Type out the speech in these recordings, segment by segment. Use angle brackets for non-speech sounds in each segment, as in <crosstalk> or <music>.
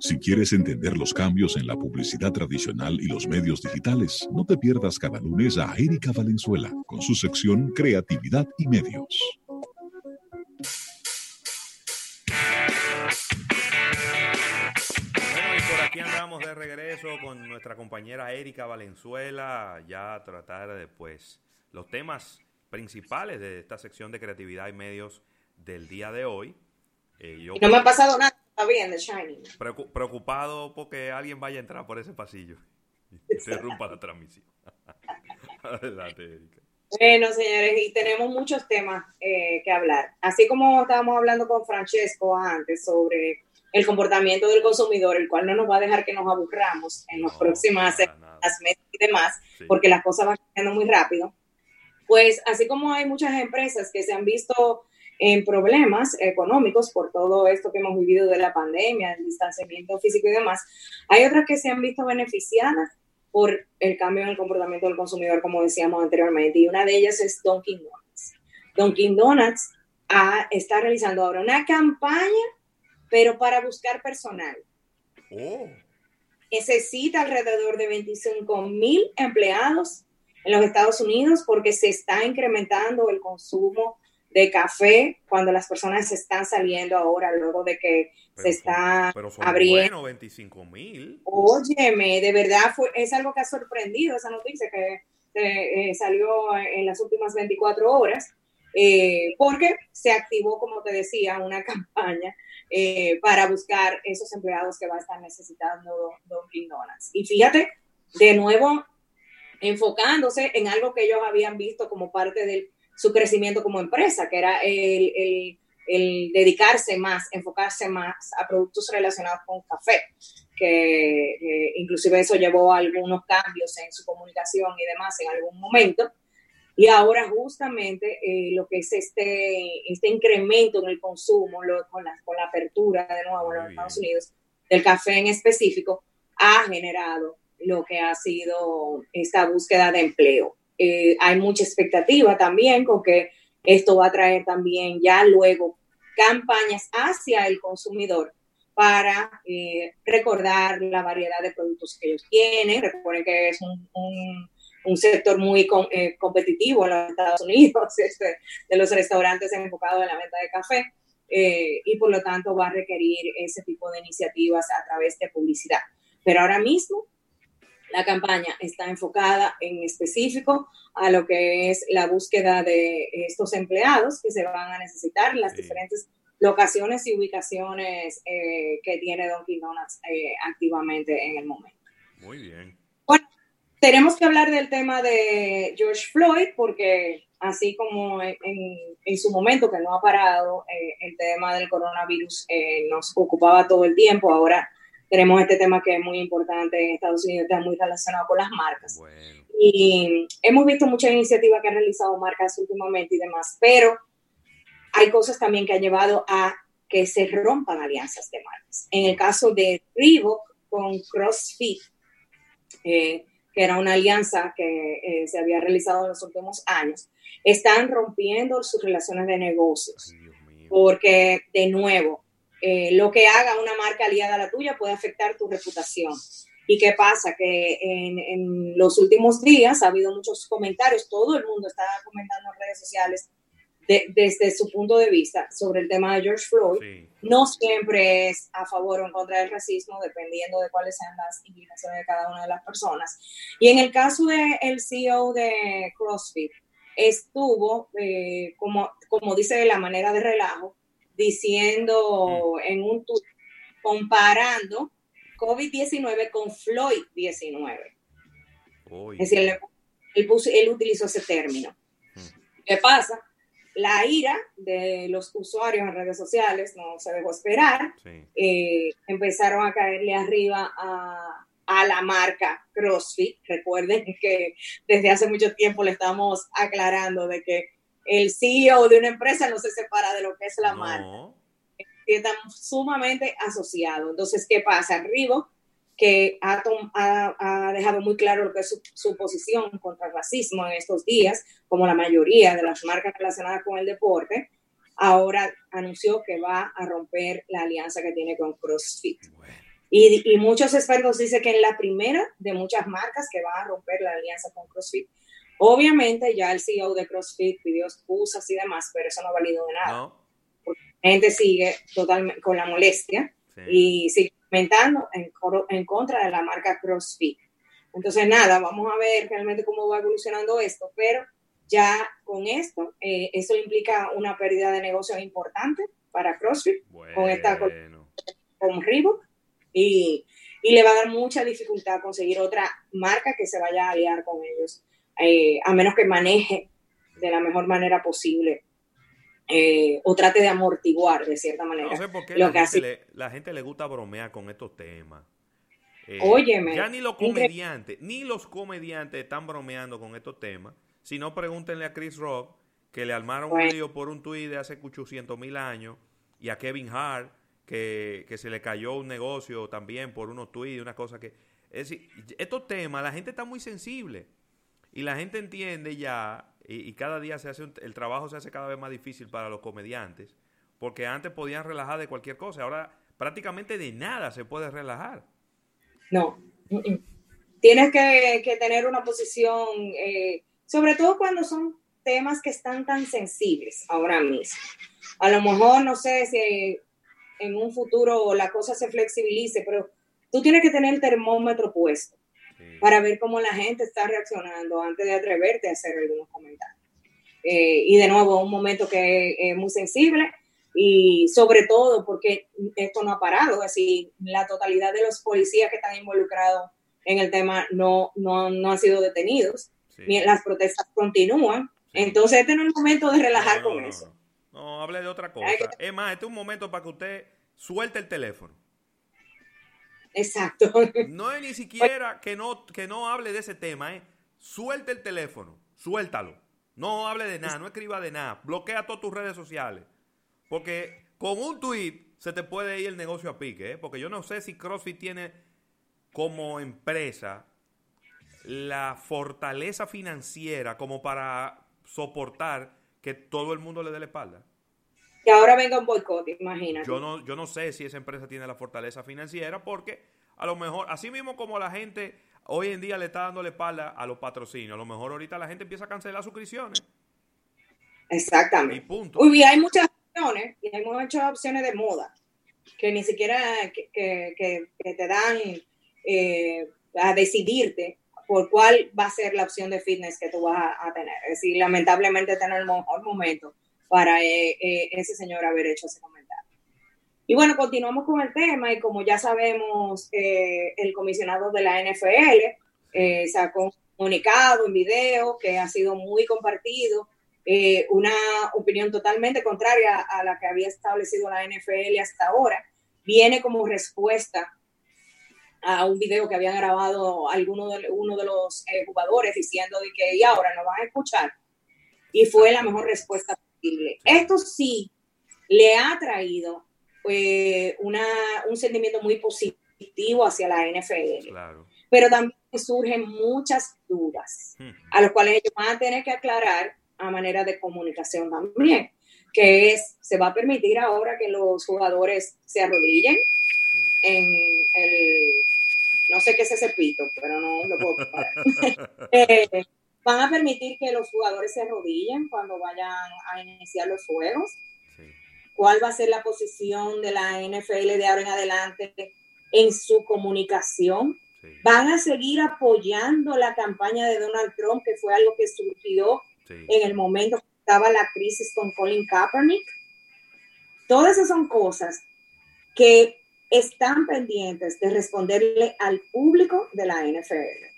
Si quieres entender los cambios en la publicidad tradicional y los medios digitales, no te pierdas cada lunes a Erika Valenzuela con su sección Creatividad y Medios. Bueno, y por aquí andamos de regreso con nuestra compañera Erika Valenzuela, ya a tratar de pues los temas principales de esta sección de creatividad y medios del día de hoy. Eh, no me ha pasado nada todavía en The Shining. preocupado porque alguien vaya a entrar por ese pasillo y <laughs> interrumpa la transmisión. <laughs> Adelante, Erika. Bueno, señores, y tenemos muchos temas eh, que hablar. Así como estábamos hablando con Francesco antes sobre el comportamiento del consumidor, el cual no nos va a dejar que nos aburramos en las próximas meses y demás, porque las cosas van cambiando muy rápido. Pues así como hay muchas empresas que se han visto en problemas económicos por todo esto que hemos vivido de la pandemia, el distanciamiento físico y demás, hay otras que se han visto beneficiadas por el cambio en el comportamiento del consumidor, como decíamos anteriormente, y una de ellas es Dunkin' Donuts. Dunkin' Donuts está realizando ahora una campaña, pero para buscar personal. Oh. Necesita alrededor de 25 mil empleados en los Estados Unidos porque se está incrementando el consumo de café cuando las personas se están saliendo ahora luego de que se está pero son abriendo. Bueno, 25 mil. Óyeme, de verdad fue, es algo que ha sorprendido esa noticia que eh, salió en las últimas 24 horas, eh, porque se activó, como te decía, una <laughs> campaña eh, para buscar esos empleados que va a estar necesitando Dunkin' Donuts. Y fíjate, de nuevo, enfocándose en algo que ellos habían visto como parte del su crecimiento como empresa, que era el, dedicarse más, enfocarse más a productos relacionados con café, que inclusive eso llevó a algunos cambios en su comunicación y demás en algún momento. Y ahora justamente eh, lo que es este, este incremento en el consumo con, la, con la apertura de nuevo en los Estados Unidos del café en específico ha generado lo que ha sido esta búsqueda de empleo. Eh, hay mucha expectativa también con que esto va a traer también ya luego campañas hacia el consumidor para eh, recordar la variedad de productos que ellos tienen. Recuerden que es un, un, sector muy eh, competitivo en los Estados Unidos, <laughs> este, de los restaurantes enfocados en la venta de café, y por lo tanto va a requerir ese tipo de iniciativas a través de publicidad. Pero ahora mismo la campaña está enfocada en específico a lo que es la búsqueda de estos empleados que se van a necesitar en las diferentes locaciones y ubicaciones eh, que tiene Don Donuts eh, activamente en el momento. Muy bien. Bueno, tenemos que hablar del tema de George Floyd porque así como en, su momento que no ha parado eh, el tema del coronavirus nos ocupaba todo el tiempo, ahora tenemos este tema que es muy importante en Estados Unidos, está muy relacionado con las marcas. Y hemos visto muchas iniciativas que han realizado marcas últimamente y demás, pero hay cosas también que han llevado a que se rompan alianzas de marcas. En el caso de Reebok con CrossFit, eh, que era una alianza que eh, se había realizado en los últimos años, están rompiendo sus relaciones de negocios. porque, de nuevo, eh, lo que haga una marca aliada a la tuya puede afectar tu reputación. ¿Y qué pasa? Que en, los últimos días ha habido muchos comentarios, todo el mundo está comentando en redes sociales desde su punto de vista sobre el tema de George Floyd. No siempre es a favor o en contra del racismo, dependiendo de cuáles sean las inclinaciones de cada una de las personas. Y en el caso del el CEO de CrossFit, estuvo, eh, como, como dice de la manera de relajo, diciendo en un tuit, comparando COVID-19 con Floyd-19. Es decir, él, utilizó ese término. Mm. ¿Qué pasa? La ira de los usuarios en redes sociales no se dejó esperar. Eh, empezaron a caerle arriba a, a la marca CrossFit. Recuerden que desde hace mucho tiempo le estamos aclarando de que el CEO de una empresa no se separa de lo que es la marca. Están sumamente asociados. Entonces, ¿qué pasa? Reebok, que ha, ha, dejado muy claro lo que es su, posición contra el racismo en estos días, como la mayoría de las marcas relacionadas con el deporte, ahora anunció que va a romper la alianza que tiene con CrossFit. Y, y, muchos expertos dicen que es la primera de muchas marcas que va a romper la alianza con CrossFit. Obviamente ya el CEO de CrossFit pidió excusas y demás, pero eso no ha valido de nada. la gente sigue totalmente con la molestia y sigue comentando en, en contra de la marca CrossFit. Entonces, nada, vamos a ver realmente cómo va evolucionando esto, pero ya con esto, eh, eso implica una pérdida de negocio importante para CrossFit con esta con Reebok y, y, le va a dar mucha dificultad conseguir otra marca que se vaya a aliar con ellos, eh, a menos que maneje de la mejor manera posible eh, o trate de amortiguar de cierta manera. No sé por qué la, gente le, la gente le gusta bromear con estos temas. Eh, Óyeme. Ya ni los comediantes, ni los comediantes están bromeando con estos temas. Si no, pregúntenle a Chris Rock, que le armaron un lío por un tuit de hace 800 mil años, y a Kevin Hart, que, se le cayó un negocio también por unos tuits, una cosa que... Es decir, estos temas, la gente está muy sensible. Y la gente entiende ya, y, cada día se hace el trabajo se hace cada vez más difícil para los comediantes, porque antes podían relajar de cualquier cosa, ahora prácticamente de nada se puede relajar. No. Tienes que, tener una posición, eh, sobre todo cuando son temas que están tan sensibles ahora mismo. A lo mejor, no sé si en un futuro la cosa se flexibilice, pero tú tienes que tener el termómetro puesto para ver cómo la gente está reaccionando antes de atreverte a hacer algunos comentarios. Eh, y de nuevo, un momento que es muy sensible y sobre todo porque esto no ha parado, es decir, la totalidad de los policías que están involucrados en el tema no, no, no han sido detenidos, las protestas continúan, entonces este no es el momento de relajar con eso. No, hable de otra cosa. Es más, este es un momento para que usted suelte el teléfono. Exacto. <laughs> No es ni siquiera que no, que no hable de ese tema, ¿eh? Suelte el teléfono, suéltalo. No hable de nada, no escriba de nada. Bloquea todas tus redes sociales. Porque con un tweet se te puede ir el negocio a pique, ¿eh? Porque yo no sé si CrossFit tiene como empresa la fortaleza financiera como para soportar que todo el mundo le dé la espalda. Que ahora venga un boicot, imagínate. Yo no, yo no sé si esa empresa tiene la fortaleza financiera porque a lo mejor, así mismo como la gente hoy en día le está dando la espalda a los patrocinios, a lo mejor ahorita la gente empieza a cancelar suscripciones. Exactamente. Y punto. Uy, hay muchas y hay muchas opciones de moda que ni siquiera que, te dan eh, a decidirte por cuál va a ser la opción de fitness que tú vas a, tener. Es decir, lamentablemente tener el mejor momento para eh, eh, ese señor haber hecho ese comentario. Y bueno, continuamos con el tema y como ya sabemos, el comisionado de la NFL sacó un comunicado, un video que ha sido muy compartido eh, una opinión totalmente contraria a la que había establecido la NFL hasta ahora, viene como respuesta a un video que habían grabado alguno de, uno de los eh, jugadores diciendo de que y ahora no van a escuchar. Y fue la mejor respuesta Esto sí le ha traído eh, una, un sentimiento muy positivo hacia la NFL. Pero también surgen muchas dudas, hmm. a los cuales ellos van a tener que aclarar a manera de comunicación también, que es, se va a permitir ahora que los jugadores se arrodillen en el, no sé qué es ese pito, pero no lo puedo <laughs> <laughs> eh, van a permitir que los jugadores se arrodillen cuando vayan a iniciar los juegos. ¿Cuál va a ser la posición de la NFL de ahora en adelante en su comunicación? Van a seguir apoyando la campaña de Donald Trump, que fue algo que surgió en el momento que estaba la crisis con Colin Kaepernick. Todas esas son cosas que están pendientes de responderle al público de la NFL.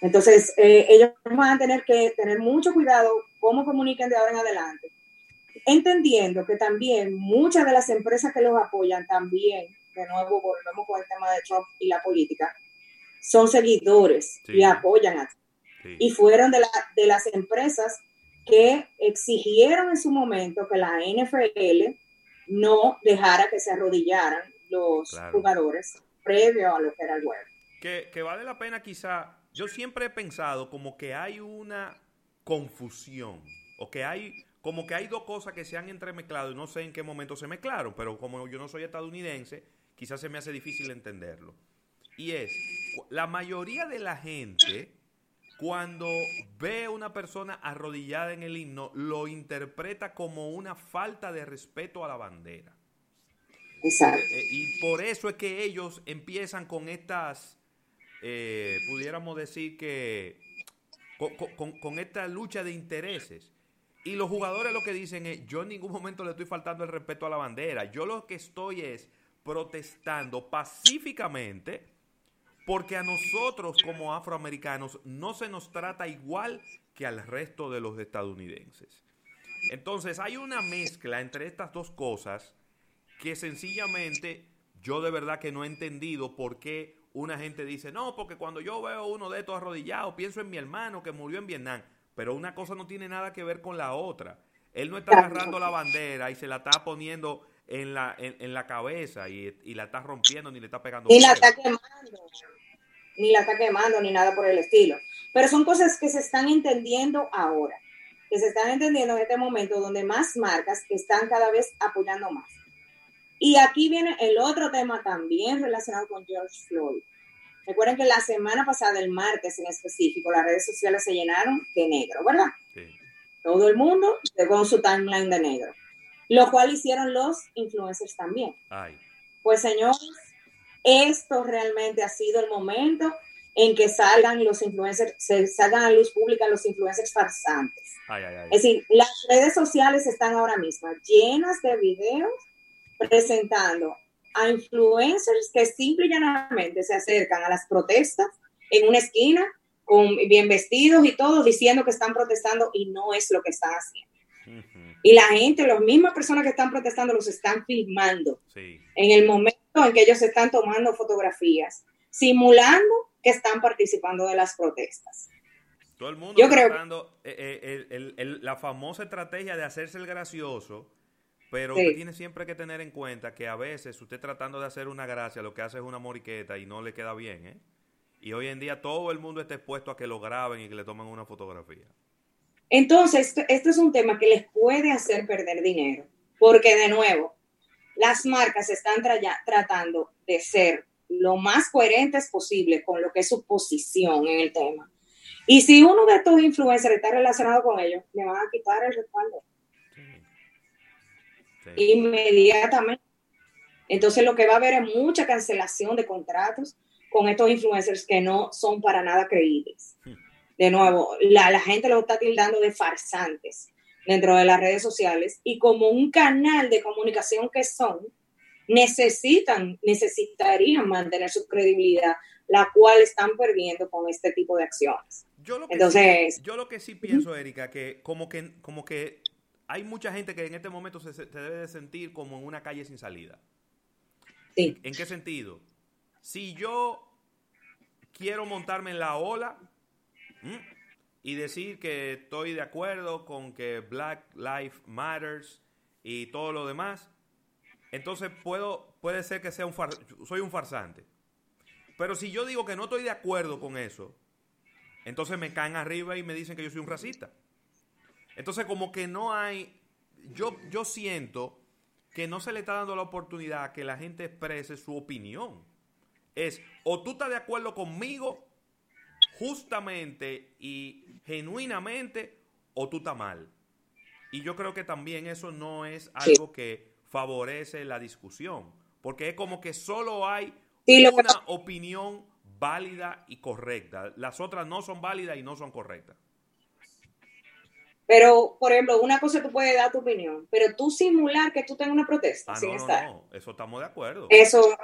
Entonces, eh, ellos van a tener que tener mucho cuidado cómo comuniquen de ahora en adelante, entendiendo que también muchas de las empresas que los apoyan también, de nuevo volvemos con el tema de Trump y la política, son seguidores y apoyan a y fueron de, la, de las empresas que exigieron en su momento que la NFL no dejara que se arrodillaran los jugadores previo a lo que era el web. Que, que, vale la pena quizá, yo siempre he pensado como que hay una confusión, o que hay, como que hay dos cosas que se han entremezclado y no sé en qué momento se mezclaron, pero como yo no soy estadounidense, quizás se me hace difícil entenderlo. Y es, la mayoría de la gente, cuando ve a una persona arrodillada en el himno, lo interpreta como una falta de respeto a la bandera. Exacto. Eh, y por eso es que ellos empiezan con estas, eh, pudiéramos decir que, con, con, esta lucha de intereses. Y los jugadores lo que dicen es, yo en ningún momento le estoy faltando el respeto a la bandera. Yo lo que estoy es protestando pacíficamente porque a nosotros como afroamericanos no se nos trata igual que al resto de los estadounidenses. Entonces hay una mezcla entre estas dos cosas que sencillamente yo de verdad que no he entendido por qué una gente dice, no, porque cuando yo veo uno de estos arrodillados, pienso en mi hermano que murió en Vietnam, pero una cosa no tiene nada que ver con la otra. Él no está agarrando la bandera y se la está poniendo en la, en, la cabeza y, la está rompiendo ni le está pegando. Ni la está quemando, ni la está quemando, ni nada por el estilo. Pero son cosas que se están entendiendo ahora, que se están entendiendo en este momento donde más marcas están cada vez apoyando más. Y aquí viene el otro tema también relacionado con George Floyd. Recuerden que la semana pasada, el martes en específico, las redes sociales se llenaron de negro, ¿verdad? Sí. Todo el mundo con su timeline de negro lo cual hicieron los influencers también. Pues señores, esto realmente ha sido el momento en que salgan los influencers, se salgan a luz pública los influencers farsantes. es decir, las redes sociales están ahora mismo llenas de videos presentando a influencers que simple y llanamente se acercan a las protestas en una esquina con bien vestidos y todo diciendo que están protestando y no es lo que están haciendo. Y la gente, las mismas personas que están protestando, los están filmando en el momento en que ellos están tomando fotografías, simulando que están participando de las protestas. Todo el mundo Yo creo eh, eh, la famosa estrategia de hacerse el gracioso, pero usted tiene siempre que tener en cuenta que a veces usted tratando de hacer una gracia, lo que hace es una moriqueta y no le queda bien, ¿eh? Y hoy en día todo el mundo está expuesto a que lo graben y que le tomen una fotografía. Entonces, esto, es un tema que les puede hacer perder dinero, porque de nuevo, las marcas están tratando de ser lo más coherentes posible con lo que es su posición en el tema. Y si uno de estos influencers está relacionado con ellos, le van a quitar el respaldo. Inmediatamente. Entonces lo que va a haber es mucha cancelación de contratos con estos influencers que no son para nada creíbles. Hmm de nuevo, la, gente lo está tildando de farsantes dentro de las redes sociales y como un canal de comunicación que son, necesitan, necesitarían mantener su credibilidad, la cual están perdiendo con este tipo de acciones. Yo lo que Entonces, sí, yo lo que sí pienso, Erika, que como que como que hay mucha gente que en este momento se, debe de sentir como en una calle sin salida. Sí. ¿En qué sentido? Si yo quiero montarme en la ola, y decir que estoy de acuerdo con que Black Lives Matters y todo lo demás, entonces puedo, puede ser que sea un soy un farsante. Pero si yo digo que no estoy de acuerdo con eso, entonces me caen arriba y me dicen que yo soy un racista. Entonces como que no hay, yo, yo siento que no se le está dando la oportunidad a que la gente exprese su opinión. Es o tú estás de acuerdo conmigo justamente y genuinamente o tú estás mal. Y yo creo que también eso no es algo que favorece la discusión, porque es como que solo hay una opinión válida y correcta. Las otras no son válidas y no son correctas. Pero, por ejemplo, una cosa tú puedes dar tu opinión, pero tú simular que tú tengas una protesta ah, no, No, eso estamos de acuerdo. Eso,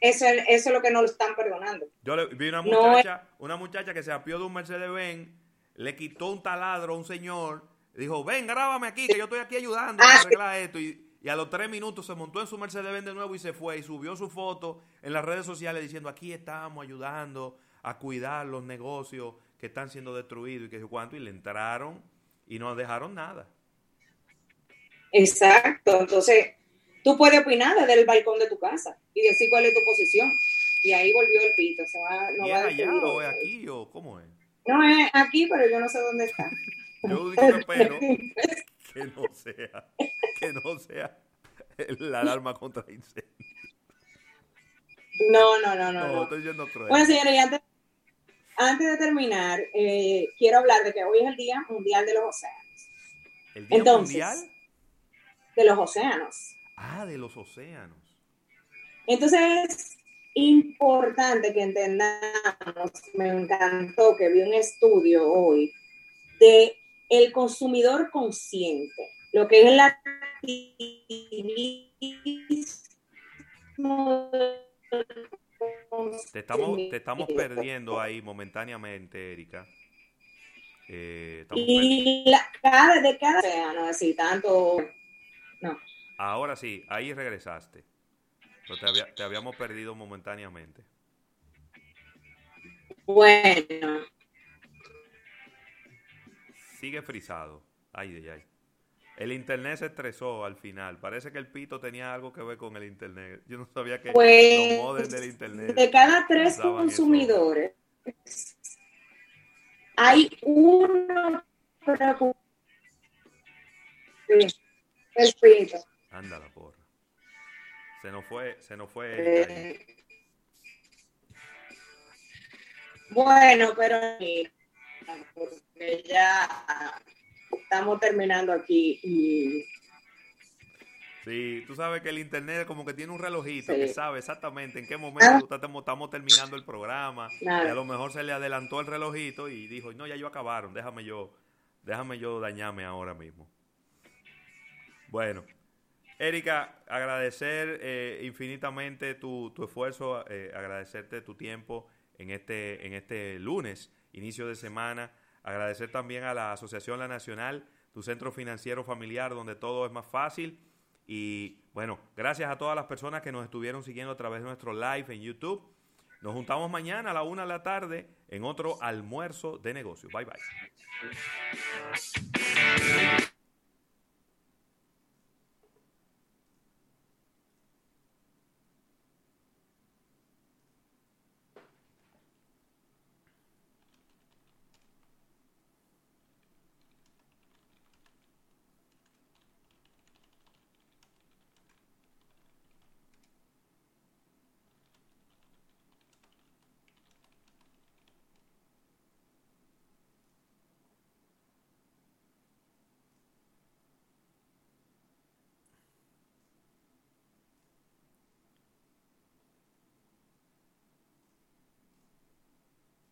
eso, es lo que no lo están perdonando. Yo vi una muchacha, una muchacha que se apió de un Mercedes-Benz, le quitó un taladro a un señor, dijo, ven, grábame aquí, que yo estoy aquí ayudando a ah, arreglar esto. Y, a los tres minutos se montó en su Mercedes-Benz de nuevo y se fue y subió su foto en las redes sociales diciendo, aquí estamos ayudando a cuidar los negocios que están siendo destruidos y que cuánto, y le entraron y no dejaron nada. Exacto, entonces Tú puedes opinar desde el balcón de tu casa y decir cuál es tu posición. Y ahí volvió el pito. Se va, no va es allá o es aquí o cómo es? No, es aquí, pero yo no sé dónde está. <laughs> yo espero <laughs> que no sea, que no sea la alarma contra incendio. No, no, no, no. no. estoy yendo Bueno, señores, antes, antes de terminar, eh, quiero hablar de que hoy es el Día Mundial de los Océanos. ¿El Día Mundial? De los océanos. Ah, de los océanos. Entonces es importante que entendamos, me encantó que vi un estudio hoy de el consumidor consciente, lo que es el activismo te estamos, te estamos perdiendo ahí momentáneamente, Erika. Eh, y la, cada, de cada no así tanto. No. Ahora sí, ahí regresaste. te, habíamos perdido momentáneamente. Bueno. Sigue frisado. Ay, ay, ay. El internet se estresó al final. Parece que el pito tenía algo que ver con el internet. Yo no sabía que pues, los modems del internet. De cada tres consumidores, hay uno sí, el pito. Anda la porra. Se nos fue, se nos fue. Eh, bueno, pero porque ya estamos terminando aquí y... Sí, tú sabes que el internet como que tiene un relojito que sabe exactamente en qué momento ah. estamos, terminando el programa. Y a lo mejor se le adelantó el relojito y dijo, no, ya yo acabaron, déjame yo, déjame yo dañarme ahora mismo. Bueno, Erika, agradecer eh, infinitamente tu, tu esfuerzo, eh, agradecerte tu tiempo en este, en este lunes, inicio de semana. Agradecer también a la Asociación La Nacional, tu centro financiero familiar, donde todo es más fácil. Y bueno, gracias a todas las personas que nos estuvieron siguiendo a través de nuestro live en YouTube. Nos juntamos mañana a la una de la tarde en otro almuerzo de negocios. Bye bye.